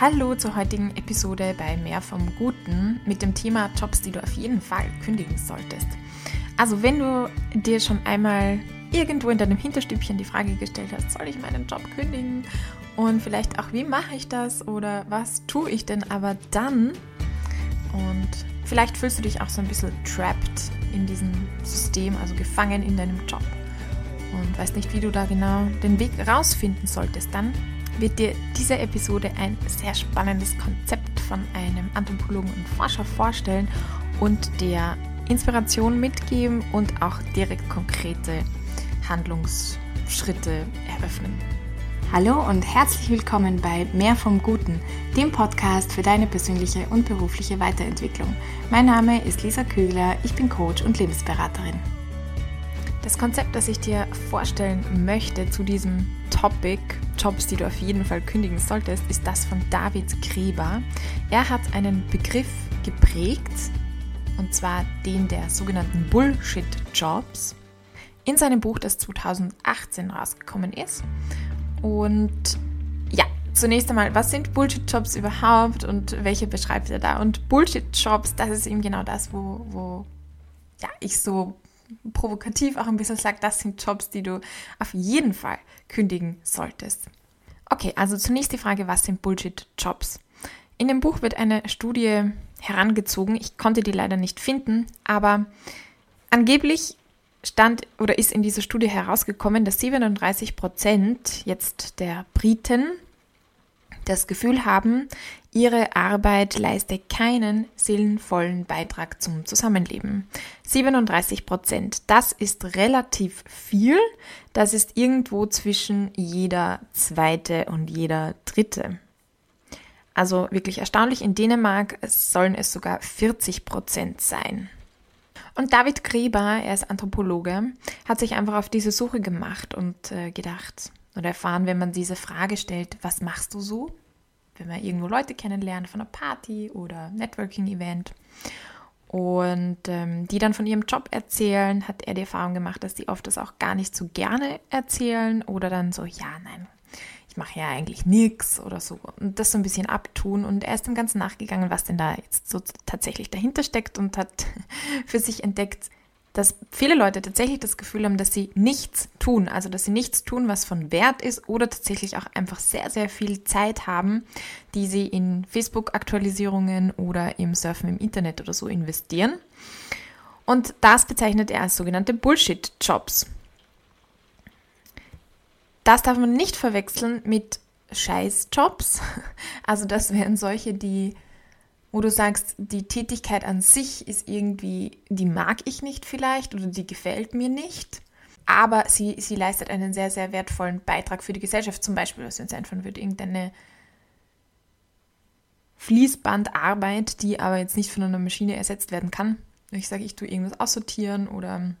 Hallo zur heutigen Episode bei Mehr vom Guten mit dem Thema Jobs, die du auf jeden Fall kündigen solltest. Also wenn du dir schon einmal irgendwo in deinem Hinterstübchen die Frage gestellt hast, soll ich meinen Job kündigen? Und vielleicht auch, wie mache ich das oder was tue ich denn aber dann? Und vielleicht fühlst du dich auch so ein bisschen trapped in diesem System, also gefangen in deinem Job und weißt nicht, wie du da genau den Weg rausfinden solltest. Dann wird dir diese Episode ein sehr spannendes Konzept von einem Anthropologen und Forscher vorstellen und der Inspiration mitgeben und auch direkt konkrete Handlungsschritte eröffnen. Hallo und herzlich willkommen bei Mehr vom Guten, dem Podcast für deine persönliche und berufliche Weiterentwicklung. Mein Name ist Lisa Kügler, ich bin Coach und Lebensberaterin. Das Konzept, das ich dir vorstellen möchte zu diesem Topic, Jobs, die du auf jeden Fall kündigen solltest, ist das von David Grieber. Er hat einen Begriff geprägt, und zwar den der sogenannten Bullshit-Jobs, in seinem Buch, das 2018 rausgekommen ist. Und ja, zunächst einmal, was sind Bullshit-Jobs überhaupt und welche beschreibt er da? Und Bullshit-Jobs, das ist eben genau das, wo, wo ja, ich so provokativ auch ein bisschen sage, das sind Jobs, die du auf jeden Fall kündigen solltest. Okay, also zunächst die Frage, was sind Bullshit-Jobs? In dem Buch wird eine Studie herangezogen. Ich konnte die leider nicht finden, aber angeblich stand oder ist in dieser Studie herausgekommen, dass 37 Prozent jetzt der Briten das Gefühl haben, ihre Arbeit leiste keinen sinnvollen Beitrag zum Zusammenleben. 37 Prozent, das ist relativ viel. Das ist irgendwo zwischen jeder zweite und jeder dritte. Also wirklich erstaunlich. In Dänemark sollen es sogar 40 Prozent sein. Und David Gräber, er ist Anthropologe, hat sich einfach auf diese Suche gemacht und äh, gedacht oder erfahren, wenn man diese Frage stellt, was machst du so? Wenn man irgendwo Leute kennenlernt von einer Party oder Networking-Event. Und ähm, die dann von ihrem Job erzählen, hat er die Erfahrung gemacht, dass die oft das auch gar nicht so gerne erzählen oder dann so, ja, nein, ich mache ja eigentlich nichts oder so. Und das so ein bisschen abtun. Und er ist dem Ganzen nachgegangen, was denn da jetzt so tatsächlich dahinter steckt und hat für sich entdeckt, dass viele Leute tatsächlich das Gefühl haben, dass sie nichts tun, also dass sie nichts tun, was von Wert ist oder tatsächlich auch einfach sehr, sehr viel Zeit haben, die sie in Facebook-Aktualisierungen oder im Surfen im Internet oder so investieren. Und das bezeichnet er als sogenannte Bullshit-Jobs. Das darf man nicht verwechseln mit Scheißjobs. Also das wären solche, die, wo du sagst, die Tätigkeit an sich ist irgendwie, die mag ich nicht vielleicht oder die gefällt mir nicht. Aber sie, sie leistet einen sehr, sehr wertvollen Beitrag für die Gesellschaft. Zum Beispiel, was uns einfallen würde, irgendeine Fließbandarbeit, die aber jetzt nicht von einer Maschine ersetzt werden kann. Ich sage, ich tue irgendwas aussortieren oder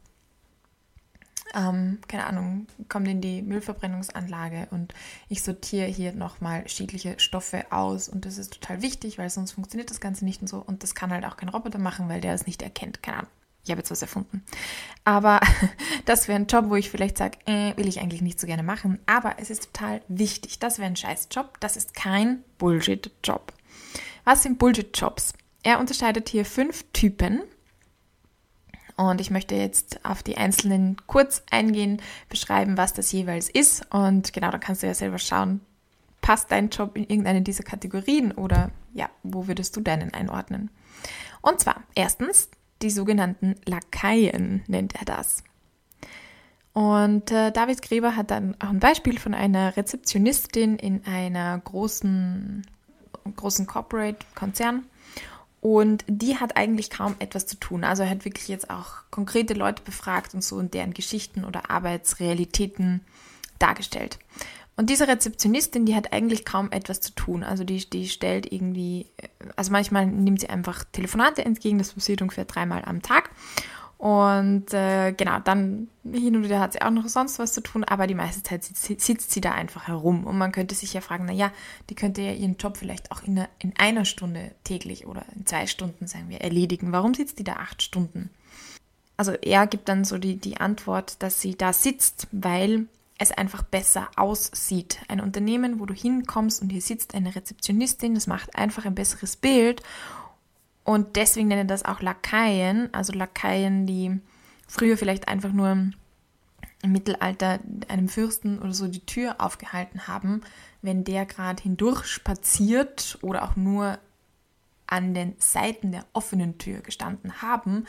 ähm, keine Ahnung, kommt in die Müllverbrennungsanlage und ich sortiere hier nochmal schädliche Stoffe aus und das ist total wichtig, weil sonst funktioniert das Ganze nicht und so und das kann halt auch kein Roboter machen, weil der es nicht erkennt, keine Ahnung. Ich habe jetzt was erfunden. Aber das wäre ein Job, wo ich vielleicht sage, äh, will ich eigentlich nicht so gerne machen. Aber es ist total wichtig. Das wäre ein Scheißjob. Das ist kein Bullshit-Job. Was sind Bullshit-Jobs? Er unterscheidet hier fünf Typen und ich möchte jetzt auf die einzelnen kurz eingehen, beschreiben, was das jeweils ist. Und genau, da kannst du ja selber schauen, passt dein Job in irgendeine dieser Kategorien oder ja, wo würdest du deinen einordnen? Und zwar erstens die sogenannten Lakaien nennt er das. Und äh, David Gräber hat dann auch ein Beispiel von einer Rezeptionistin in einer großen, großen Corporate-Konzern. Und die hat eigentlich kaum etwas zu tun. Also er hat wirklich jetzt auch konkrete Leute befragt und so und deren Geschichten oder Arbeitsrealitäten dargestellt. Und diese Rezeptionistin, die hat eigentlich kaum etwas zu tun. Also die, die stellt irgendwie, also manchmal nimmt sie einfach Telefonate entgegen, das passiert ungefähr dreimal am Tag. Und äh, genau, dann hin und wieder hat sie auch noch sonst was zu tun, aber die meiste Zeit sitzt, sitzt sie da einfach herum. Und man könnte sich ja fragen, naja, die könnte ja ihren Job vielleicht auch in einer, in einer Stunde täglich oder in zwei Stunden, sagen wir, erledigen. Warum sitzt die da acht Stunden? Also er gibt dann so die, die Antwort, dass sie da sitzt, weil es einfach besser aussieht. Ein Unternehmen, wo du hinkommst und hier sitzt eine Rezeptionistin, das macht einfach ein besseres Bild. Und deswegen nennen das auch Lakaien, also Lakaien, die früher vielleicht einfach nur im Mittelalter einem Fürsten oder so die Tür aufgehalten haben, wenn der gerade hindurch spaziert oder auch nur an den Seiten der offenen Tür gestanden haben,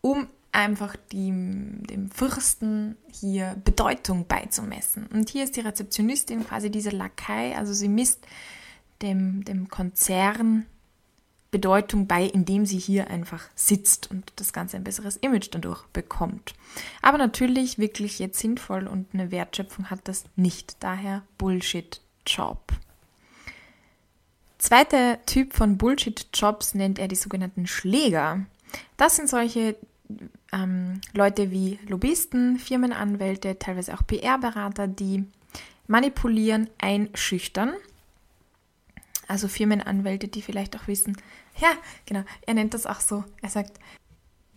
um einfach die, dem Fürsten hier Bedeutung beizumessen. Und hier ist die Rezeptionistin quasi diese Lakai, also sie misst dem, dem Konzern Bedeutung bei, indem sie hier einfach sitzt und das Ganze ein besseres Image dadurch bekommt. Aber natürlich wirklich jetzt sinnvoll und eine Wertschöpfung hat das nicht. Daher Bullshit-Job. Zweiter Typ von Bullshit-Jobs nennt er die sogenannten Schläger. Das sind solche ähm, Leute wie Lobbyisten, Firmenanwälte, teilweise auch PR-Berater, die manipulieren, einschüchtern. Also Firmenanwälte, die vielleicht auch wissen, ja, genau, er nennt das auch so. Er sagt,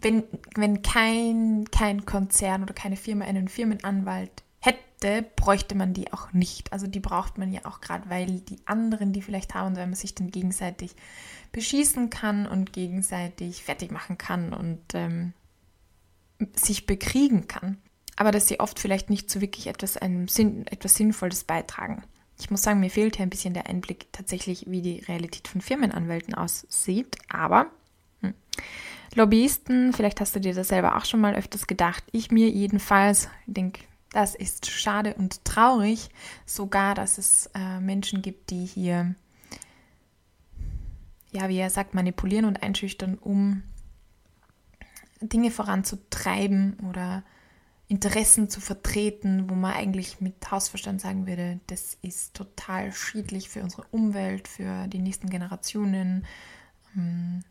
wenn, wenn kein, kein Konzern oder keine Firma einen Firmenanwalt hätte, bräuchte man die auch nicht. Also die braucht man ja auch gerade, weil die anderen, die vielleicht haben, weil man sich dann gegenseitig beschießen kann und gegenseitig fertig machen kann und ähm, sich bekriegen kann. Aber dass sie oft vielleicht nicht so wirklich etwas, einem Sinn, etwas Sinnvolles beitragen. Ich muss sagen, mir fehlt hier ein bisschen der Einblick tatsächlich, wie die Realität von Firmenanwälten aussieht. Aber hm. Lobbyisten, vielleicht hast du dir das selber auch schon mal öfters gedacht. Ich mir jedenfalls denke, das ist schade und traurig, sogar, dass es äh, Menschen gibt, die hier, ja, wie er sagt, manipulieren und einschüchtern, um Dinge voranzutreiben oder Interessen zu vertreten, wo man eigentlich mit Hausverstand sagen würde, das ist total schädlich für unsere Umwelt, für die nächsten Generationen, ähm,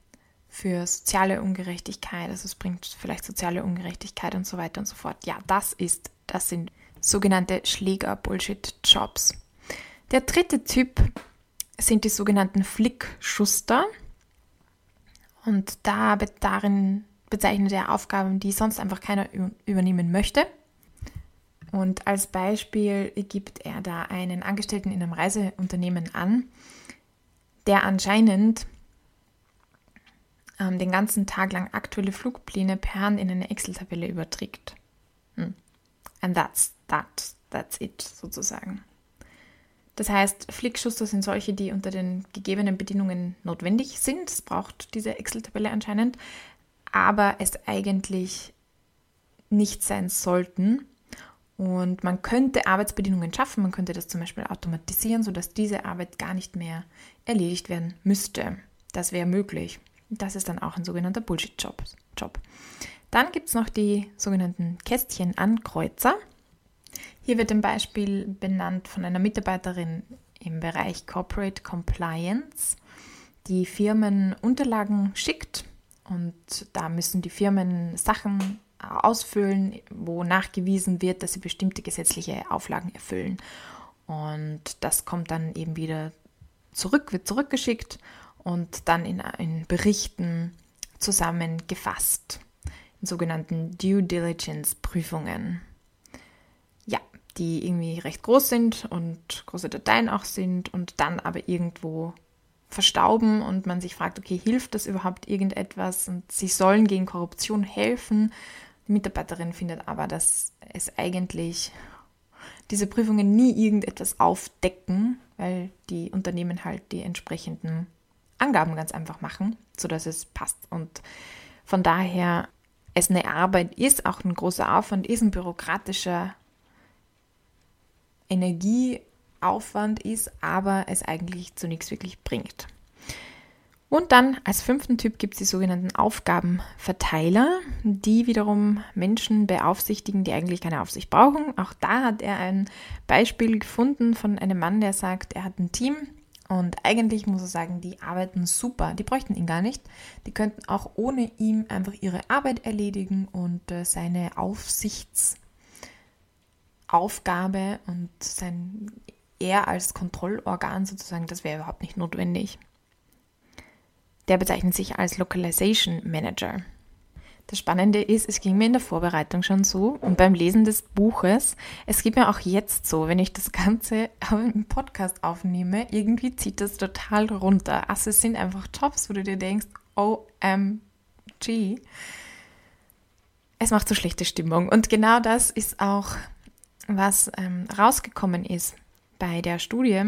für soziale Ungerechtigkeit, also es bringt vielleicht soziale Ungerechtigkeit und so weiter und so fort. Ja, das ist, das sind sogenannte Schläger-Bullshit-Jobs. Der dritte Typ sind die sogenannten Flickschuster. Und da darin bezeichnet er Aufgaben, die sonst einfach keiner übernehmen möchte. Und als Beispiel gibt er da einen Angestellten in einem Reiseunternehmen an, der anscheinend ähm, den ganzen Tag lang aktuelle Flugpläne per Hand in eine Excel-Tabelle überträgt. Hm. And that's that, that's it sozusagen. Das heißt, Flickschuster sind solche, die unter den gegebenen Bedingungen notwendig sind. Es braucht diese Excel-Tabelle anscheinend, aber es eigentlich nicht sein sollten. Und man könnte Arbeitsbedingungen schaffen, man könnte das zum Beispiel automatisieren, sodass diese Arbeit gar nicht mehr erledigt werden müsste. Das wäre möglich. Das ist dann auch ein sogenannter Bullshit-Job. Job. Dann gibt es noch die sogenannten Kästchen-Ankreuzer. Hier wird ein Beispiel benannt von einer Mitarbeiterin im Bereich Corporate Compliance, die Firmen Unterlagen schickt und da müssen die Firmen Sachen ausfüllen, wo nachgewiesen wird, dass sie bestimmte gesetzliche Auflagen erfüllen. Und das kommt dann eben wieder zurück, wird zurückgeschickt und dann in, in Berichten zusammengefasst, in sogenannten Due Diligence Prüfungen. Ja, die irgendwie recht groß sind und große Dateien auch sind und dann aber irgendwo verstauben und man sich fragt, okay, hilft das überhaupt irgendetwas? Und sie sollen gegen Korruption helfen. Die Mitarbeiterin findet aber, dass es eigentlich diese Prüfungen nie irgendetwas aufdecken, weil die Unternehmen halt die entsprechenden Angaben ganz einfach machen, sodass es passt. Und von daher es eine Arbeit ist, auch ein großer Aufwand ist, ein bürokratischer Energie Aufwand ist, aber es eigentlich zu nichts wirklich bringt. Und dann als fünften Typ gibt es die sogenannten Aufgabenverteiler, die wiederum Menschen beaufsichtigen, die eigentlich keine Aufsicht brauchen. Auch da hat er ein Beispiel gefunden von einem Mann, der sagt, er hat ein Team und eigentlich muss er sagen, die arbeiten super. Die bräuchten ihn gar nicht. Die könnten auch ohne ihn einfach ihre Arbeit erledigen und äh, seine Aufsichtsaufgabe und sein er als Kontrollorgan sozusagen, das wäre überhaupt nicht notwendig. Der bezeichnet sich als Localization Manager. Das Spannende ist, es ging mir in der Vorbereitung schon so und beim Lesen des Buches, es geht mir auch jetzt so, wenn ich das Ganze im Podcast aufnehme, irgendwie zieht das total runter. Also es sind einfach Jobs, wo du dir denkst, OMG, es macht so schlechte Stimmung. Und genau das ist auch, was ähm, rausgekommen ist bei der Studie,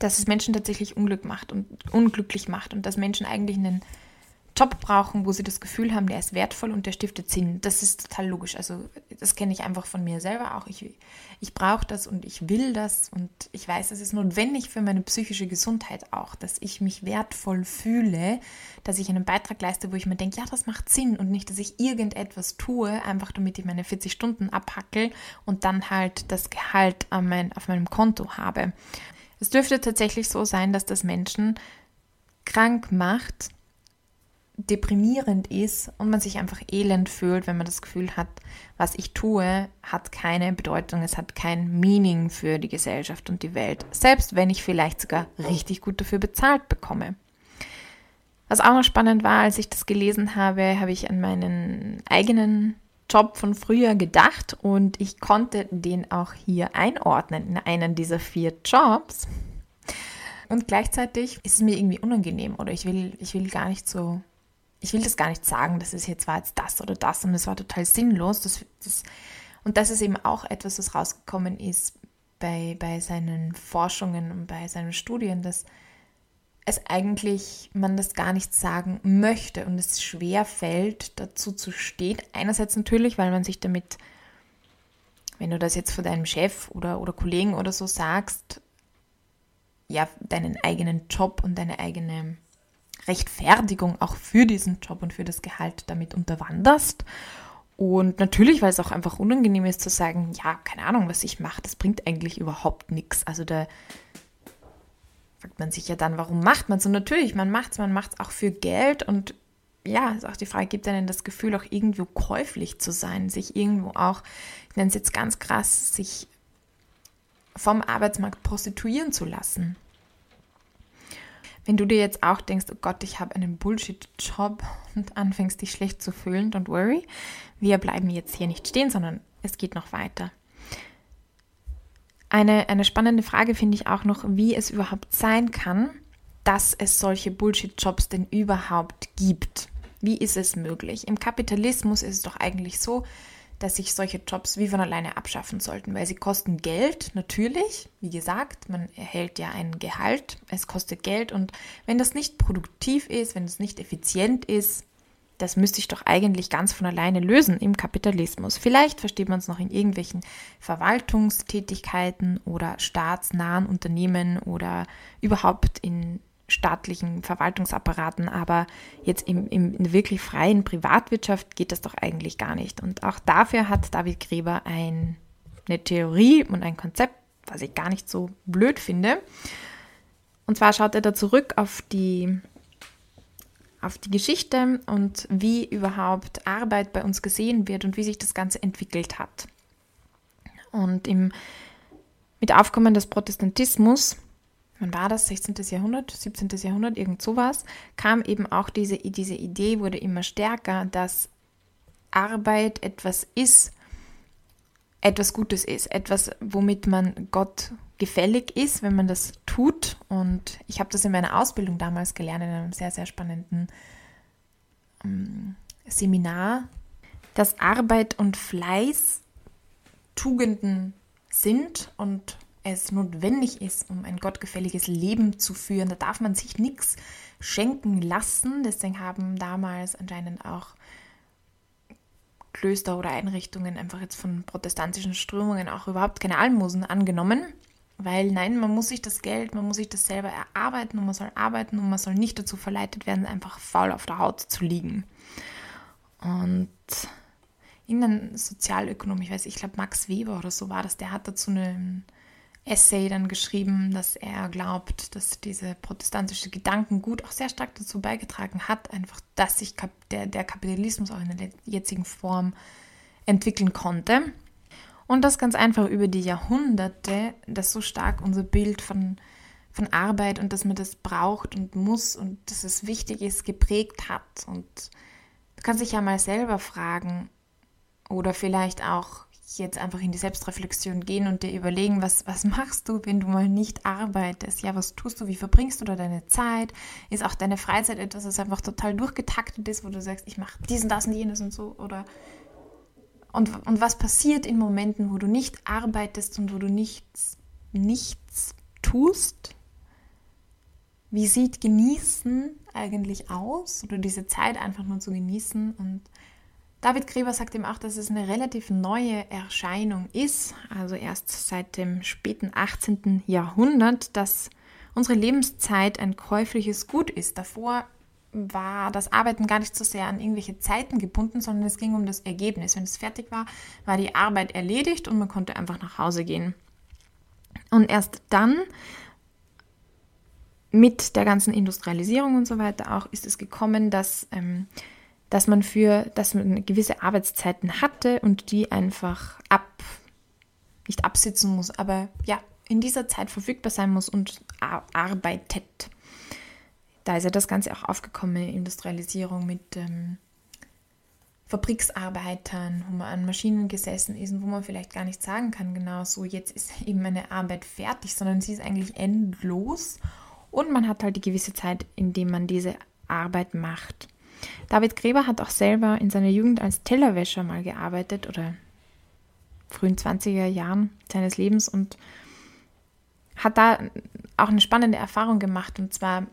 dass es Menschen tatsächlich Unglück macht und unglücklich macht und dass Menschen eigentlich einen Job brauchen, wo sie das Gefühl haben, der ist wertvoll und der stiftet Sinn. Das ist total logisch. Also das kenne ich einfach von mir selber auch. Ich, ich brauche das und ich will das und ich weiß, es ist notwendig für meine psychische Gesundheit auch, dass ich mich wertvoll fühle, dass ich einen Beitrag leiste, wo ich mir denke, ja, das macht Sinn und nicht, dass ich irgendetwas tue, einfach damit ich meine 40 Stunden abhackel und dann halt das Gehalt mein, auf meinem Konto habe. Es dürfte tatsächlich so sein, dass das Menschen krank macht, deprimierend ist und man sich einfach elend fühlt, wenn man das Gefühl hat, was ich tue, hat keine Bedeutung, es hat kein Meaning für die Gesellschaft und die Welt, selbst wenn ich vielleicht sogar richtig gut dafür bezahlt bekomme. Was auch noch spannend war, als ich das gelesen habe, habe ich an meinen eigenen Job von früher gedacht und ich konnte den auch hier einordnen in einen dieser vier Jobs. Und gleichzeitig ist es mir irgendwie unangenehm oder ich will, ich will gar nicht so ich will das gar nicht sagen, dass es jetzt war jetzt das oder das und es war total sinnlos. Das, das, und das ist eben auch etwas, was rausgekommen ist bei, bei seinen Forschungen und bei seinen Studien, dass es eigentlich man das gar nicht sagen möchte und es schwer fällt, dazu zu stehen. Einerseits natürlich, weil man sich damit, wenn du das jetzt vor deinem Chef oder, oder Kollegen oder so sagst, ja, deinen eigenen Job und deine eigene Rechtfertigung auch für diesen Job und für das Gehalt damit unterwanderst. Und natürlich, weil es auch einfach unangenehm ist zu sagen, ja, keine Ahnung, was ich mache, das bringt eigentlich überhaupt nichts. Also da fragt man sich ja dann, warum macht man es? Und natürlich, man macht es, man macht es auch für Geld und ja, ist auch die Frage, gibt einem das Gefühl, auch irgendwo käuflich zu sein, sich irgendwo auch, ich nenne es jetzt ganz krass, sich vom Arbeitsmarkt prostituieren zu lassen. Wenn du dir jetzt auch denkst, oh Gott, ich habe einen Bullshit-Job und anfängst dich schlecht zu fühlen, don't worry. Wir bleiben jetzt hier nicht stehen, sondern es geht noch weiter. Eine, eine spannende Frage finde ich auch noch, wie es überhaupt sein kann, dass es solche Bullshit-Jobs denn überhaupt gibt. Wie ist es möglich? Im Kapitalismus ist es doch eigentlich so, dass sich solche Jobs wie von alleine abschaffen sollten, weil sie kosten Geld, natürlich. Wie gesagt, man erhält ja ein Gehalt, es kostet Geld und wenn das nicht produktiv ist, wenn es nicht effizient ist, das müsste ich doch eigentlich ganz von alleine lösen im Kapitalismus. Vielleicht versteht man es noch in irgendwelchen Verwaltungstätigkeiten oder staatsnahen Unternehmen oder überhaupt in staatlichen Verwaltungsapparaten, aber jetzt im, im, in der wirklich freien Privatwirtschaft geht das doch eigentlich gar nicht. Und auch dafür hat David Gräber ein, eine Theorie und ein Konzept, was ich gar nicht so blöd finde. Und zwar schaut er da zurück auf die, auf die Geschichte und wie überhaupt Arbeit bei uns gesehen wird und wie sich das Ganze entwickelt hat. Und im, mit Aufkommen des Protestantismus wann war das, 16. Jahrhundert, 17. Jahrhundert, irgend sowas, kam eben auch diese, diese Idee, wurde immer stärker, dass Arbeit etwas ist, etwas Gutes ist, etwas, womit man Gott gefällig ist, wenn man das tut. Und ich habe das in meiner Ausbildung damals gelernt, in einem sehr, sehr spannenden ähm, Seminar, dass Arbeit und Fleiß Tugenden sind und es notwendig ist, um ein gottgefälliges Leben zu führen. Da darf man sich nichts schenken lassen. Deswegen haben damals anscheinend auch Klöster oder Einrichtungen einfach jetzt von protestantischen Strömungen auch überhaupt keine Almosen angenommen. Weil nein, man muss sich das Geld, man muss sich das selber erarbeiten und man soll arbeiten und man soll nicht dazu verleitet werden, einfach faul auf der Haut zu liegen. Und irgendein Sozialökonom, ich weiß, ich glaube Max Weber oder so war das, der hat dazu einen Essay dann geschrieben, dass er glaubt, dass diese protestantische Gedankengut auch sehr stark dazu beigetragen hat, einfach, dass sich der, der Kapitalismus auch in der jetzigen Form entwickeln konnte. Und das ganz einfach über die Jahrhunderte, dass so stark unser Bild von, von Arbeit und dass man das braucht und muss und dass es wichtig ist, geprägt hat. Und Du kannst dich ja mal selber fragen oder vielleicht auch jetzt einfach in die Selbstreflexion gehen und dir überlegen, was, was machst du, wenn du mal nicht arbeitest? Ja, was tust du? Wie verbringst du da deine Zeit? Ist auch deine Freizeit etwas, das einfach total durchgetaktet ist, wo du sagst, ich mache diesen, das und jenes und so? Oder und, und was passiert in Momenten, wo du nicht arbeitest und wo du nichts, nichts tust? Wie sieht Genießen eigentlich aus? Oder diese Zeit einfach nur zu genießen und David Gräber sagt eben auch, dass es eine relativ neue Erscheinung ist, also erst seit dem späten 18. Jahrhundert, dass unsere Lebenszeit ein käufliches Gut ist. Davor war das Arbeiten gar nicht so sehr an irgendwelche Zeiten gebunden, sondern es ging um das Ergebnis. Wenn es fertig war, war die Arbeit erledigt und man konnte einfach nach Hause gehen. Und erst dann, mit der ganzen Industrialisierung und so weiter auch, ist es gekommen, dass ähm, dass man für, dass man gewisse Arbeitszeiten hatte und die einfach ab, nicht absitzen muss, aber ja, in dieser Zeit verfügbar sein muss und arbeitet. Da ist ja das Ganze auch aufgekommen, Industrialisierung mit ähm, Fabriksarbeitern, wo man an Maschinen gesessen ist und wo man vielleicht gar nicht sagen kann, genau so, jetzt ist eben meine Arbeit fertig, sondern sie ist eigentlich endlos und man hat halt die gewisse Zeit, in der man diese Arbeit macht. David Gräber hat auch selber in seiner Jugend als Tellerwäscher mal gearbeitet oder frühen 20er Jahren seines Lebens und hat da auch eine spannende Erfahrung gemacht und zwar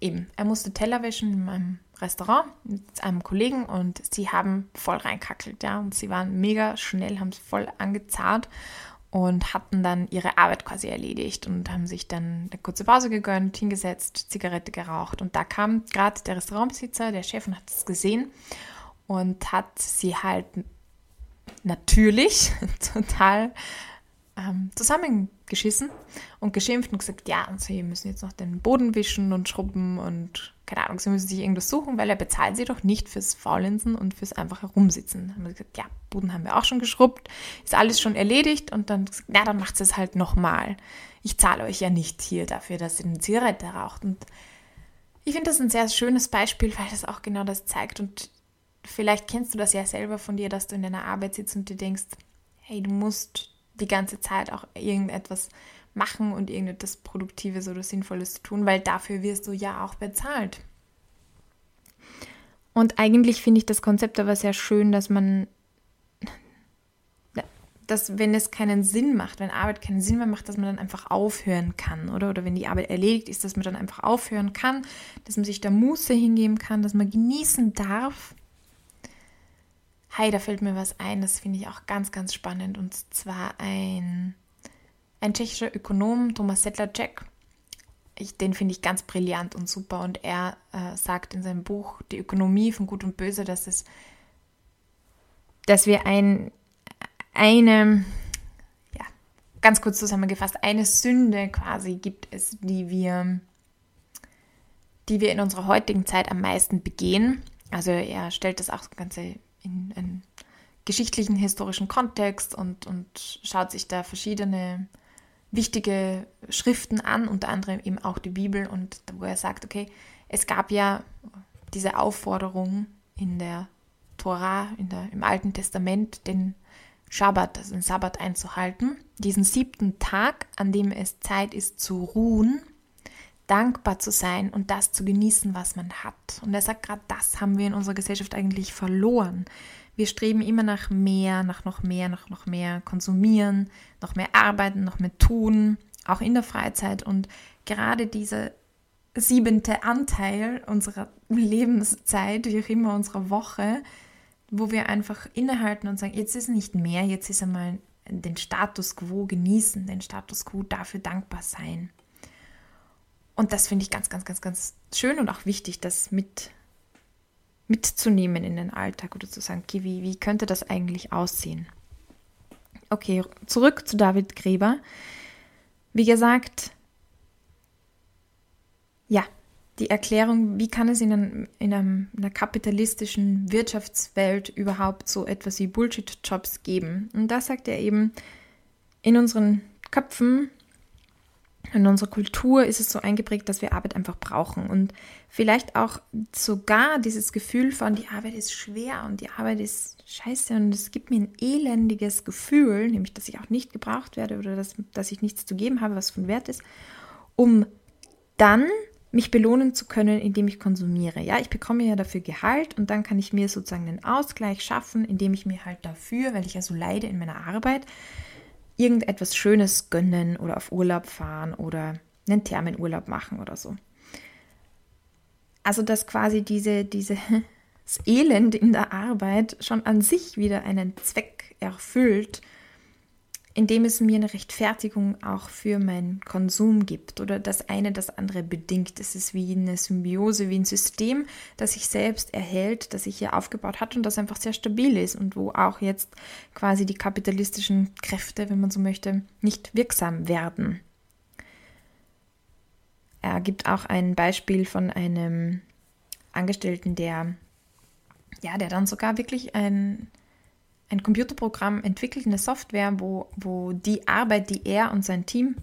eben, er musste Teller wäschen in einem Restaurant mit einem Kollegen und sie haben voll reinkackelt, ja, und sie waren mega schnell, haben es voll angezahlt und hatten dann ihre Arbeit quasi erledigt und haben sich dann eine kurze Pause gegönnt, hingesetzt, Zigarette geraucht. Und da kam gerade der Restaurantbesitzer, der Chef, und hat es gesehen und hat sie halt natürlich total ähm, zusammengeschissen und geschimpft und gesagt, ja, und sie müssen jetzt noch den Boden wischen und schrubben und keine Ahnung, sie müssen sich irgendwas suchen, weil er bezahlt sie doch nicht fürs Faulenzen und fürs einfach herumsitzen. Haben wir gesagt, ja, Boden haben wir auch schon geschrubbt, ist alles schon erledigt und dann gesagt, ja, dann macht es halt nochmal. Ich zahle euch ja nicht hier dafür, dass ihr eine Zigarette raucht. Und ich finde das ein sehr schönes Beispiel, weil das auch genau das zeigt. Und vielleicht kennst du das ja selber von dir, dass du in deiner Arbeit sitzt und dir denkst, hey, du musst die ganze Zeit auch irgendetwas machen und irgendetwas Produktives oder Sinnvolles tun, weil dafür wirst du ja auch bezahlt. Und eigentlich finde ich das Konzept aber sehr schön, dass man, dass wenn es keinen Sinn macht, wenn Arbeit keinen Sinn mehr macht, dass man dann einfach aufhören kann, oder? Oder wenn die Arbeit erledigt ist, dass man dann einfach aufhören kann, dass man sich der Muße hingeben kann, dass man genießen darf. Hi, da fällt mir was ein, das finde ich auch ganz, ganz spannend. Und zwar ein ein tschechischer Ökonom, Thomas Settler-Jack. den finde ich ganz brillant und super. Und er äh, sagt in seinem Buch Die Ökonomie von Gut und Böse, dass es, dass wir ein, eine, ja, ganz kurz zusammengefasst, eine Sünde quasi gibt es, die wir, die wir in unserer heutigen Zeit am meisten begehen. Also er stellt das auch Ganze in einen geschichtlichen, historischen Kontext und, und schaut sich da verschiedene wichtige Schriften an, unter anderem eben auch die Bibel und wo er sagt, okay, es gab ja diese Aufforderung in der Tora, in der, im Alten Testament, den Schabbat, also den Sabbat einzuhalten, diesen siebten Tag, an dem es Zeit ist zu ruhen, dankbar zu sein und das zu genießen, was man hat. Und er sagt, gerade das haben wir in unserer Gesellschaft eigentlich verloren. Wir streben immer nach mehr, nach noch mehr, nach noch mehr konsumieren, noch mehr arbeiten, noch mehr tun, auch in der Freizeit. Und gerade dieser siebente Anteil unserer Lebenszeit, wie auch immer unserer Woche, wo wir einfach innehalten und sagen, jetzt ist nicht mehr, jetzt ist einmal den Status quo genießen, den Status quo dafür dankbar sein. Und das finde ich ganz, ganz, ganz, ganz schön und auch wichtig, das mit mitzunehmen in den Alltag oder zu sagen, okay, wie, wie könnte das eigentlich aussehen? Okay, zurück zu David Gräber. Wie gesagt, ja, die Erklärung, wie kann es in, einem, in, in einer kapitalistischen Wirtschaftswelt überhaupt so etwas wie Bullshit-Jobs geben? Und da sagt er eben, in unseren Köpfen in unserer Kultur ist es so eingeprägt, dass wir Arbeit einfach brauchen und vielleicht auch sogar dieses Gefühl von, die Arbeit ist schwer und die Arbeit ist scheiße und es gibt mir ein elendiges Gefühl, nämlich dass ich auch nicht gebraucht werde oder dass, dass ich nichts zu geben habe, was von Wert ist, um dann mich belohnen zu können, indem ich konsumiere. Ja, ich bekomme ja dafür Gehalt und dann kann ich mir sozusagen einen Ausgleich schaffen, indem ich mir halt dafür, weil ich ja so leide in meiner Arbeit, irgendetwas Schönes gönnen oder auf Urlaub fahren oder einen Thermenurlaub machen oder so. Also dass quasi diese, diese, das Elend in der Arbeit schon an sich wieder einen Zweck erfüllt, indem es mir eine Rechtfertigung auch für meinen Konsum gibt oder das eine das andere bedingt. Es ist wie eine Symbiose, wie ein System, das sich selbst erhält, das sich hier aufgebaut hat und das einfach sehr stabil ist und wo auch jetzt quasi die kapitalistischen Kräfte, wenn man so möchte, nicht wirksam werden. Er gibt auch ein Beispiel von einem Angestellten, der ja, der dann sogar wirklich ein ein Computerprogramm entwickelt, eine Software, wo, wo die Arbeit, die er und sein Team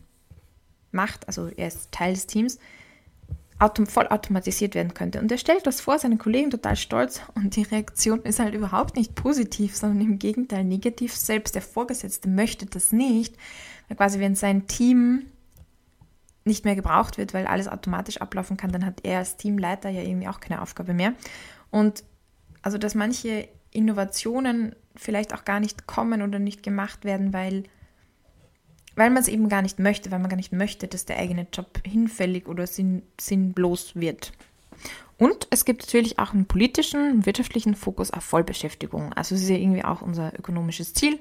macht, also er ist Teil des Teams, autom voll automatisiert werden könnte. Und er stellt das vor, seine Kollegen total stolz und die Reaktion ist halt überhaupt nicht positiv, sondern im Gegenteil negativ. Selbst der Vorgesetzte möchte das nicht, weil quasi wenn sein Team nicht mehr gebraucht wird, weil alles automatisch ablaufen kann, dann hat er als Teamleiter ja irgendwie auch keine Aufgabe mehr. Und also, dass manche Innovationen vielleicht auch gar nicht kommen oder nicht gemacht werden, weil, weil man es eben gar nicht möchte, weil man gar nicht möchte, dass der eigene Job hinfällig oder sinn, sinnlos wird. Und es gibt natürlich auch einen politischen, wirtschaftlichen Fokus auf Vollbeschäftigung. Also es ist ja irgendwie auch unser ökonomisches Ziel,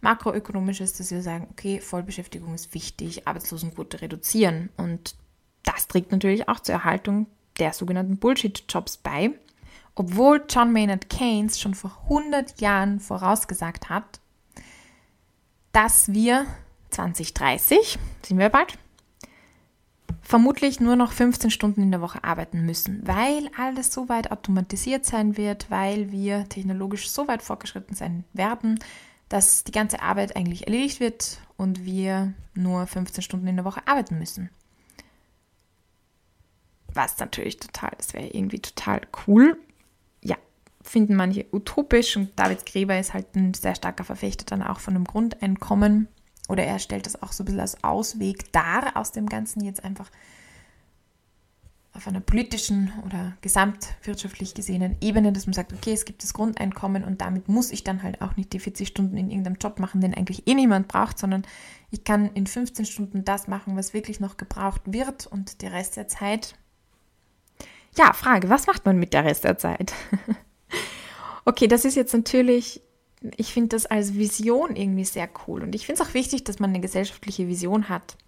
makroökonomisches, dass wir sagen, okay, Vollbeschäftigung ist wichtig, Arbeitslosenquote reduzieren. Und das trägt natürlich auch zur Erhaltung der sogenannten Bullshit-Jobs bei obwohl John Maynard Keynes schon vor 100 Jahren vorausgesagt hat, dass wir 2030, sind wir bald, vermutlich nur noch 15 Stunden in der Woche arbeiten müssen, weil alles so weit automatisiert sein wird, weil wir technologisch so weit fortgeschritten sein werden, dass die ganze Arbeit eigentlich erledigt wird und wir nur 15 Stunden in der Woche arbeiten müssen. Was natürlich total, das wäre irgendwie total cool finden manche utopisch und David Gräber ist halt ein sehr starker Verfechter dann auch von einem Grundeinkommen oder er stellt das auch so ein bisschen als Ausweg dar aus dem Ganzen jetzt einfach auf einer politischen oder gesamtwirtschaftlich gesehenen Ebene, dass man sagt, okay, es gibt das Grundeinkommen und damit muss ich dann halt auch nicht die 40 Stunden in irgendeinem Job machen, den eigentlich eh niemand braucht, sondern ich kann in 15 Stunden das machen, was wirklich noch gebraucht wird und der Rest der Zeit. Ja, Frage, was macht man mit der Rest der Zeit? Okay, das ist jetzt natürlich, ich finde das als Vision irgendwie sehr cool. Und ich finde es auch wichtig, dass man eine gesellschaftliche Vision hat.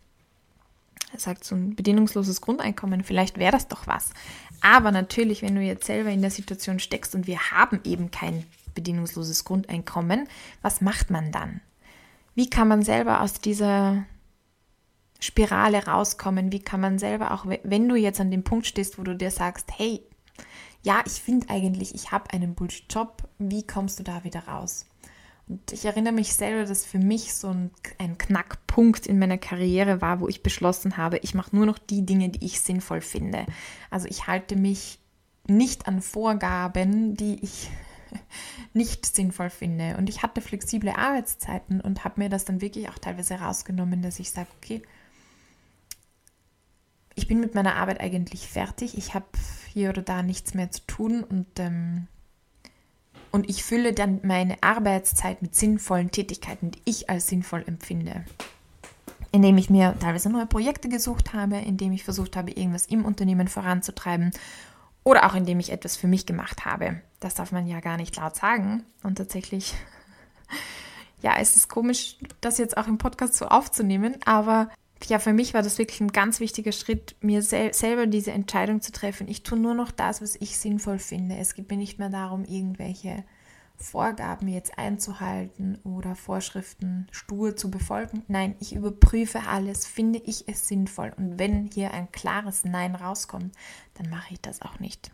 Er sagt so ein bedingungsloses Grundeinkommen, vielleicht wäre das doch was. Aber natürlich, wenn du jetzt selber in der Situation steckst und wir haben eben kein bedingungsloses Grundeinkommen, was macht man dann? Wie kann man selber aus dieser Spirale rauskommen? Wie kann man selber auch, wenn du jetzt an dem Punkt stehst, wo du dir sagst, hey, ja, ich finde eigentlich, ich habe einen Bullshit-Job, wie kommst du da wieder raus? Und ich erinnere mich selber, dass für mich so ein, ein Knackpunkt in meiner Karriere war, wo ich beschlossen habe, ich mache nur noch die Dinge, die ich sinnvoll finde. Also ich halte mich nicht an Vorgaben, die ich nicht sinnvoll finde. Und ich hatte flexible Arbeitszeiten und habe mir das dann wirklich auch teilweise rausgenommen, dass ich sage, okay, ich bin mit meiner Arbeit eigentlich fertig. Ich habe hier oder da nichts mehr zu tun und, ähm, und ich fülle dann meine Arbeitszeit mit sinnvollen Tätigkeiten, die ich als sinnvoll empfinde. Indem ich mir teilweise neue Projekte gesucht habe, indem ich versucht habe, irgendwas im Unternehmen voranzutreiben oder auch indem ich etwas für mich gemacht habe. Das darf man ja gar nicht laut sagen. Und tatsächlich, ja, es ist komisch, das jetzt auch im Podcast so aufzunehmen, aber ja, für mich war das wirklich ein ganz wichtiger Schritt, mir sel selber diese Entscheidung zu treffen. Ich tue nur noch das, was ich sinnvoll finde. Es geht mir nicht mehr darum, irgendwelche Vorgaben jetzt einzuhalten oder Vorschriften stur zu befolgen. Nein, ich überprüfe alles, finde ich es sinnvoll. Und wenn hier ein klares Nein rauskommt, dann mache ich das auch nicht.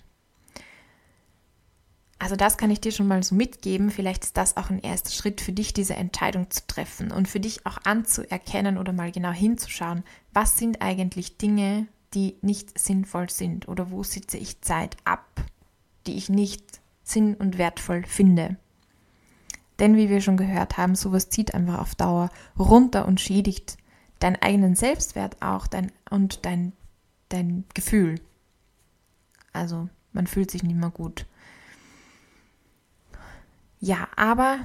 Also das kann ich dir schon mal so mitgeben. Vielleicht ist das auch ein erster Schritt für dich, diese Entscheidung zu treffen und für dich auch anzuerkennen oder mal genau hinzuschauen, was sind eigentlich Dinge, die nicht sinnvoll sind oder wo sitze ich Zeit ab, die ich nicht sinn- und wertvoll finde. Denn wie wir schon gehört haben, sowas zieht einfach auf Dauer runter und schädigt deinen eigenen Selbstwert auch dein, und dein, dein Gefühl. Also man fühlt sich nicht mehr gut. Ja, aber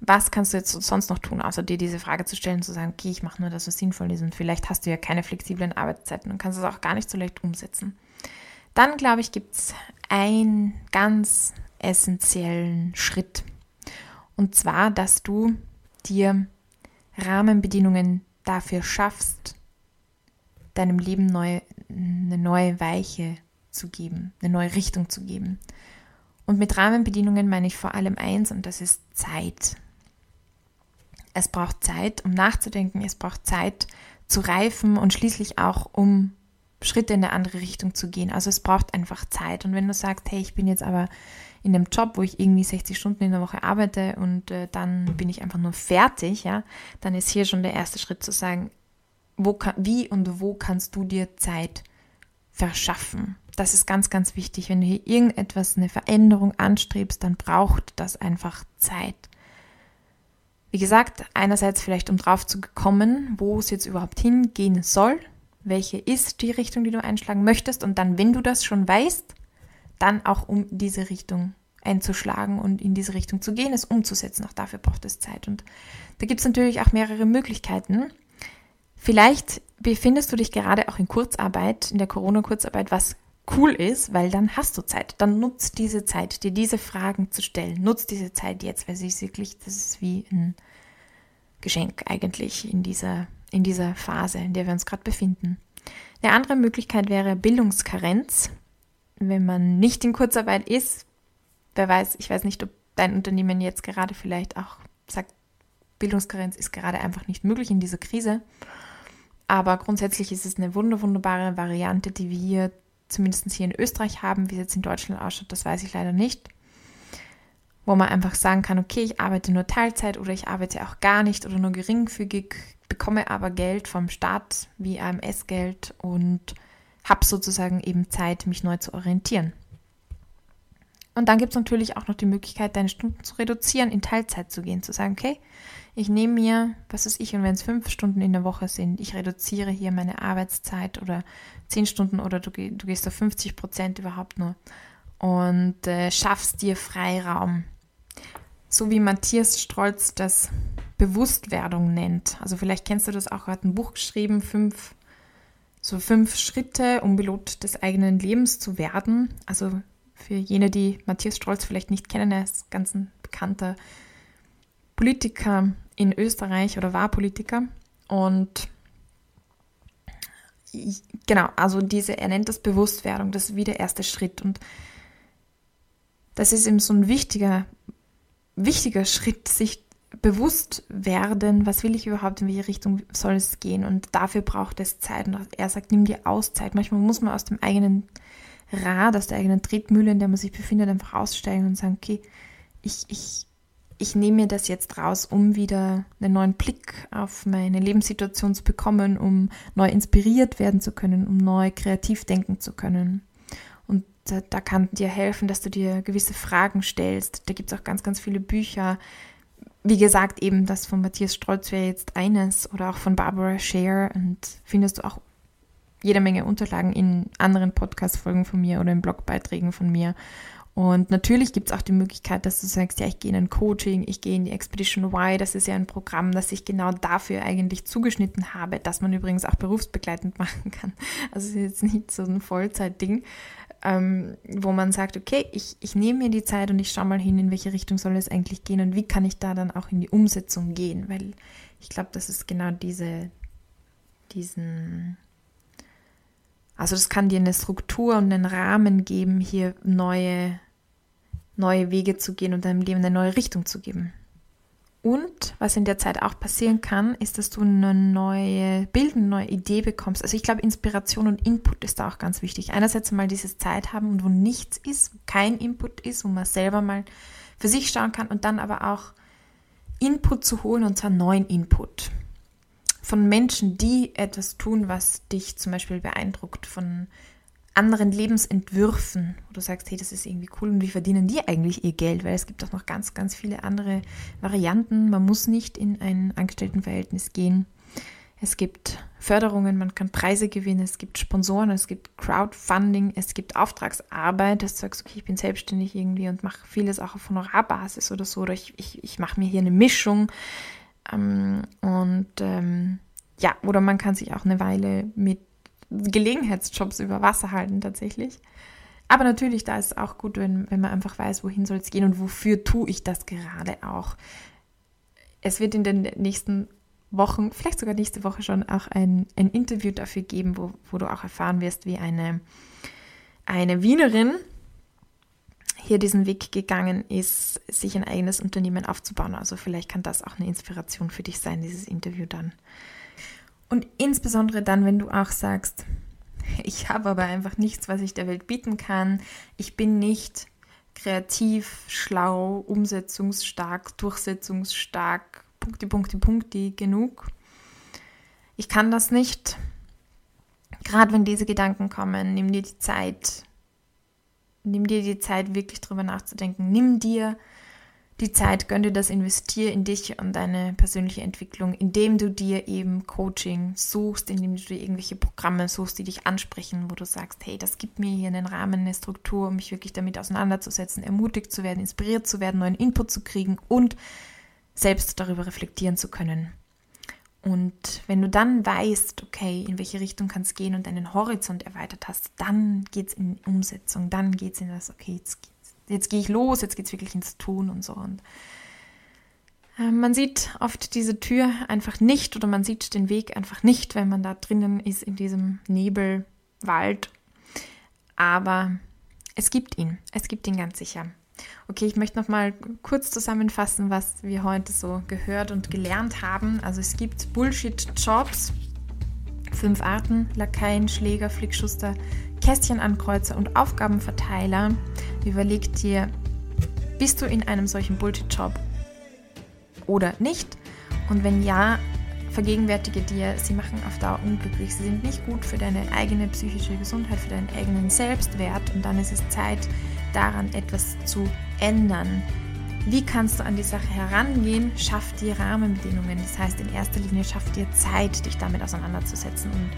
was kannst du jetzt sonst noch tun, außer dir diese Frage zu stellen, zu sagen, okay, ich mache nur das, was sinnvoll ist und vielleicht hast du ja keine flexiblen Arbeitszeiten und kannst es auch gar nicht so leicht umsetzen. Dann, glaube ich, gibt es einen ganz essentiellen Schritt. Und zwar, dass du dir Rahmenbedingungen dafür schaffst, deinem Leben neu, eine neue Weiche zu geben, eine neue Richtung zu geben. Und mit Rahmenbedingungen meine ich vor allem eins und das ist Zeit. Es braucht Zeit, um nachzudenken, es braucht Zeit zu reifen und schließlich auch, um Schritte in eine andere Richtung zu gehen. Also es braucht einfach Zeit. Und wenn du sagst, hey, ich bin jetzt aber in einem Job, wo ich irgendwie 60 Stunden in der Woche arbeite und äh, dann bin ich einfach nur fertig, ja, dann ist hier schon der erste Schritt zu sagen, wo kann, wie und wo kannst du dir Zeit verschaffen? das ist ganz, ganz wichtig. Wenn du hier irgendetwas, eine Veränderung anstrebst, dann braucht das einfach Zeit. Wie gesagt, einerseits vielleicht, um drauf zu kommen, wo es jetzt überhaupt hingehen soll, welche ist die Richtung, die du einschlagen möchtest und dann, wenn du das schon weißt, dann auch um diese Richtung einzuschlagen und in diese Richtung zu gehen, es umzusetzen. Auch dafür braucht es Zeit. Und da gibt es natürlich auch mehrere Möglichkeiten. Vielleicht befindest du dich gerade auch in Kurzarbeit, in der Corona-Kurzarbeit, was cool ist, weil dann hast du Zeit. Dann nutzt diese Zeit, dir diese Fragen zu stellen. Nutzt diese Zeit jetzt, weil sie ist wirklich, das ist wie ein Geschenk eigentlich in dieser, in dieser Phase, in der wir uns gerade befinden. Eine andere Möglichkeit wäre Bildungskarenz. Wenn man nicht in Kurzarbeit ist, wer weiß, ich weiß nicht, ob dein Unternehmen jetzt gerade vielleicht auch sagt, Bildungskarenz ist gerade einfach nicht möglich in dieser Krise. Aber grundsätzlich ist es eine wunderbare Variante, die wir hier zumindest hier in Österreich haben. Wie es jetzt in Deutschland ausschaut, das weiß ich leider nicht. Wo man einfach sagen kann, okay, ich arbeite nur Teilzeit oder ich arbeite auch gar nicht oder nur geringfügig, bekomme aber Geld vom Staat wie AMS-Geld und habe sozusagen eben Zeit, mich neu zu orientieren. Und dann gibt es natürlich auch noch die Möglichkeit, deine Stunden zu reduzieren, in Teilzeit zu gehen, zu sagen, okay, ich nehme mir, was weiß ich, und wenn es fünf Stunden in der Woche sind, ich reduziere hier meine Arbeitszeit oder zehn Stunden oder du, du gehst auf 50 Prozent überhaupt nur und äh, schaffst dir Freiraum. So wie Matthias Strolz das Bewusstwerdung nennt. Also vielleicht kennst du das auch, er hat ein Buch geschrieben, fünf, so fünf Schritte, um Pilot des eigenen Lebens zu werden. Also für jene, die Matthias Strolz vielleicht nicht kennen, er ist ganz ein bekannter Politiker in Österreich oder war Politiker und genau, also diese, er nennt das Bewusstwerdung, das ist wie der erste Schritt und das ist eben so ein wichtiger, wichtiger Schritt, sich bewusst werden, was will ich überhaupt, in welche Richtung soll es gehen und dafür braucht es Zeit und er sagt, nimm dir Auszeit. Manchmal muss man aus dem eigenen Rad, aus der eigenen Tretmühle, in der man sich befindet, einfach aussteigen und sagen, okay, ich, ich ich nehme mir das jetzt raus, um wieder einen neuen Blick auf meine Lebenssituation zu bekommen, um neu inspiriert werden zu können, um neu kreativ denken zu können. Und da, da kann dir helfen, dass du dir gewisse Fragen stellst. Da gibt es auch ganz, ganz viele Bücher. Wie gesagt, eben das von Matthias Strolz wäre jetzt eines oder auch von Barbara Scher und findest du auch jede Menge Unterlagen in anderen Podcast-Folgen von mir oder in Blogbeiträgen von mir. Und natürlich gibt es auch die Möglichkeit, dass du sagst, ja, ich gehe in ein Coaching, ich gehe in die Expedition Y, das ist ja ein Programm, das ich genau dafür eigentlich zugeschnitten habe, das man übrigens auch berufsbegleitend machen kann. Also es ist jetzt nicht so ein Vollzeitding, ähm, wo man sagt, okay, ich, ich nehme mir die Zeit und ich schaue mal hin, in welche Richtung soll es eigentlich gehen und wie kann ich da dann auch in die Umsetzung gehen, weil ich glaube, das ist genau diese, diesen, also das kann dir eine Struktur und einen Rahmen geben, hier neue neue Wege zu gehen und deinem Leben eine neue Richtung zu geben. Und was in der Zeit auch passieren kann, ist, dass du eine neue Bild, eine neue Idee bekommst. Also ich glaube, Inspiration und Input ist da auch ganz wichtig. Einerseits mal dieses Zeit haben und wo nichts ist, kein Input ist, wo man selber mal für sich schauen kann und dann aber auch Input zu holen und zwar neuen Input. Von Menschen, die etwas tun, was dich zum Beispiel beeindruckt, von anderen Lebensentwürfen, wo du sagst, hey, das ist irgendwie cool und wie verdienen die eigentlich ihr Geld? Weil es gibt auch noch ganz, ganz viele andere Varianten. Man muss nicht in ein Angestelltenverhältnis gehen. Es gibt Förderungen, man kann Preise gewinnen, es gibt Sponsoren, es gibt Crowdfunding, es gibt Auftragsarbeit, dass du sagst, okay, ich bin selbstständig irgendwie und mache vieles auch auf Honorarbasis oder so, oder ich, ich, ich mache mir hier eine Mischung. Ähm, und ähm, ja, oder man kann sich auch eine Weile mit Gelegenheitsjobs über Wasser halten tatsächlich. Aber natürlich, da ist es auch gut, wenn, wenn man einfach weiß, wohin soll es gehen und wofür tue ich das gerade auch. Es wird in den nächsten Wochen, vielleicht sogar nächste Woche schon, auch ein, ein Interview dafür geben, wo, wo du auch erfahren wirst, wie eine, eine Wienerin hier diesen Weg gegangen ist, sich ein eigenes Unternehmen aufzubauen. Also vielleicht kann das auch eine Inspiration für dich sein, dieses Interview dann. Und insbesondere dann, wenn du auch sagst, ich habe aber einfach nichts, was ich der Welt bieten kann. Ich bin nicht kreativ, schlau, umsetzungsstark, durchsetzungsstark, Punkti, Punkti, Punkti genug. Ich kann das nicht. Gerade wenn diese Gedanken kommen, nimm dir die Zeit. Nimm dir die Zeit, wirklich drüber nachzudenken. Nimm dir die Zeit, gönn dir das, investier in dich und deine persönliche Entwicklung, indem du dir eben Coaching suchst, indem du dir irgendwelche Programme suchst, die dich ansprechen, wo du sagst, hey, das gibt mir hier einen Rahmen, eine Struktur, um mich wirklich damit auseinanderzusetzen, ermutigt zu werden, inspiriert zu werden, neuen Input zu kriegen und selbst darüber reflektieren zu können. Und wenn du dann weißt, okay, in welche Richtung kann es gehen und deinen Horizont erweitert hast, dann geht es in Umsetzung, dann geht es in das, okay, jetzt jetzt gehe ich los, jetzt geht es wirklich ins Tun und so. Und äh, man sieht oft diese Tür einfach nicht oder man sieht den Weg einfach nicht, wenn man da drinnen ist in diesem Nebelwald. Aber es gibt ihn, es gibt ihn ganz sicher. Okay, ich möchte noch mal kurz zusammenfassen, was wir heute so gehört und gelernt haben. Also es gibt Bullshit-Jobs, fünf Arten, Lakaien, Schläger, Flickschuster, Kästchenankreuzer und Aufgabenverteiler. Überleg dir, bist du in einem solchen Bullshit-Job oder nicht? Und wenn ja, vergegenwärtige dir, sie machen auf Dauer unglücklich. Sie sind nicht gut für deine eigene psychische Gesundheit, für deinen eigenen Selbstwert. Und dann ist es Zeit, daran etwas zu ändern. Wie kannst du an die Sache herangehen? Schaff dir Rahmenbedingungen. Das heißt, in erster Linie schaff dir Zeit, dich damit auseinanderzusetzen. Und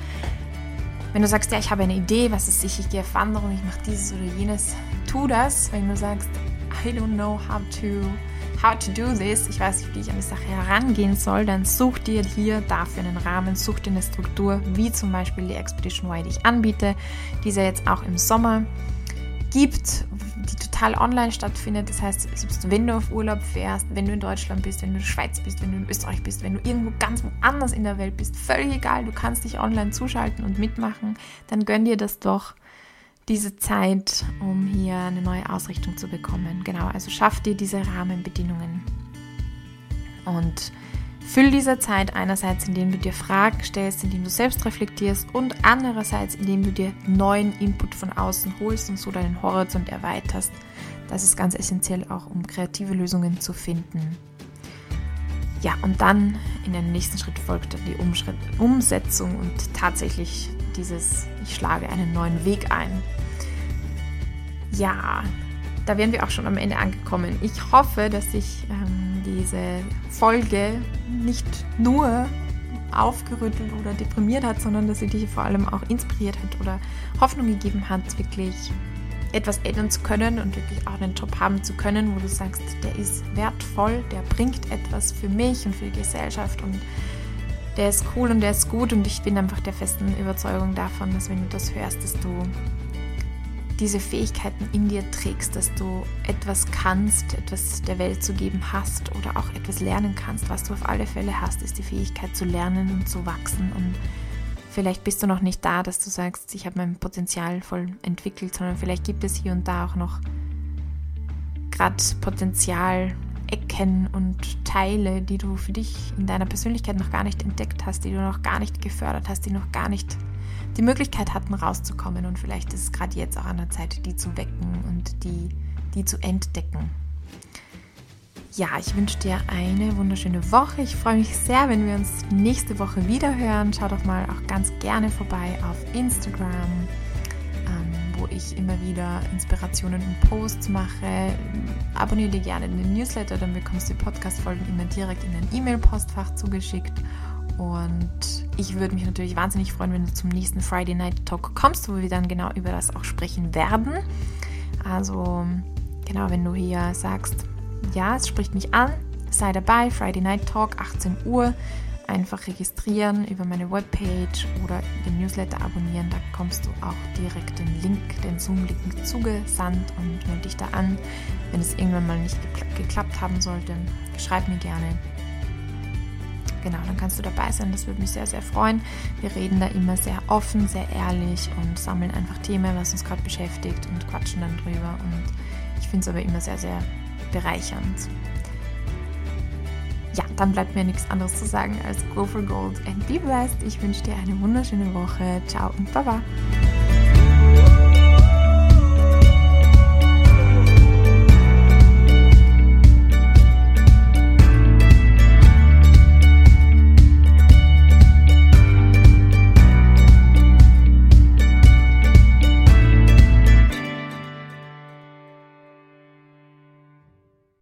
wenn du sagst, ja, ich habe eine Idee, was ist ich, ich gehe auf Wanderung, ich mache dieses oder jenes, tu das. Wenn du sagst, I don't know how to, how to do this, ich weiß nicht, wie ich an die Sache herangehen soll, dann such dir hier dafür einen Rahmen, such dir eine Struktur, wie zum Beispiel die Expedition Y, die ich anbiete, diese jetzt auch im Sommer gibt, die total online stattfindet. Das heißt, selbst wenn du auf Urlaub fährst, wenn du in Deutschland bist, wenn du in der Schweiz bist, wenn du in Österreich bist, wenn du irgendwo ganz woanders in der Welt bist, völlig egal, du kannst dich online zuschalten und mitmachen, dann gönn dir das doch diese Zeit, um hier eine neue Ausrichtung zu bekommen. Genau, also schaff dir diese Rahmenbedingungen. Und Füll diese Zeit einerseits, indem du dir Fragen stellst, indem du selbst reflektierst und andererseits, indem du dir neuen Input von außen holst und so deinen Horizont erweiterst. Das ist ganz essentiell auch, um kreative Lösungen zu finden. Ja, und dann in den nächsten Schritt folgt dann die Umschritt, Umsetzung und tatsächlich dieses, ich schlage einen neuen Weg ein. Ja, da wären wir auch schon am Ende angekommen. Ich hoffe, dass ich ähm, diese Folge nicht nur aufgerüttelt oder deprimiert hat, sondern dass sie dich vor allem auch inspiriert hat oder Hoffnung gegeben hat, wirklich etwas ändern zu können und wirklich auch einen Job haben zu können, wo du sagst, der ist wertvoll, der bringt etwas für mich und für die Gesellschaft und der ist cool und der ist gut und ich bin einfach der festen Überzeugung davon, dass wenn du das hörst, dass du diese Fähigkeiten in dir trägst, dass du etwas kannst, etwas der Welt zu geben hast oder auch etwas lernen kannst. Was du auf alle Fälle hast, ist die Fähigkeit zu lernen und zu wachsen. Und vielleicht bist du noch nicht da, dass du sagst, ich habe mein Potenzial voll entwickelt, sondern vielleicht gibt es hier und da auch noch gerade Potenzial Ecken und Teile, die du für dich in deiner Persönlichkeit noch gar nicht entdeckt hast, die du noch gar nicht gefördert hast, die noch gar nicht die Möglichkeit hatten, rauszukommen. Und vielleicht ist es gerade jetzt auch an der Zeit, die zu wecken und die, die zu entdecken. Ja, ich wünsche dir eine wunderschöne Woche. Ich freue mich sehr, wenn wir uns nächste Woche wieder hören. Schau doch mal auch ganz gerne vorbei auf Instagram, ähm, wo ich immer wieder Inspirationen und Posts mache. Abonniere dir gerne den Newsletter, dann bekommst du die Podcast-Folgen immer direkt in dein E-Mail-Postfach zugeschickt. Und ich würde mich natürlich wahnsinnig freuen, wenn du zum nächsten Friday Night Talk kommst, wo wir dann genau über das auch sprechen werden. Also, genau, wenn du hier sagst, ja, es spricht mich an, sei dabei, Friday Night Talk, 18 Uhr. Einfach registrieren über meine Webpage oder den Newsletter abonnieren. Da bekommst du auch direkt den Link, den Zoom-Link zugesandt und melde dich da an. Wenn es irgendwann mal nicht geklappt haben sollte, schreib mir gerne. Genau, dann kannst du dabei sein. Das würde mich sehr, sehr freuen. Wir reden da immer sehr offen, sehr ehrlich und sammeln einfach Themen, was uns gerade beschäftigt und quatschen dann drüber. Und ich finde es aber immer sehr, sehr bereichernd. Ja, dann bleibt mir nichts anderes zu sagen als Go for Gold and be blessed. Ich wünsche dir eine wunderschöne Woche. Ciao und Baba.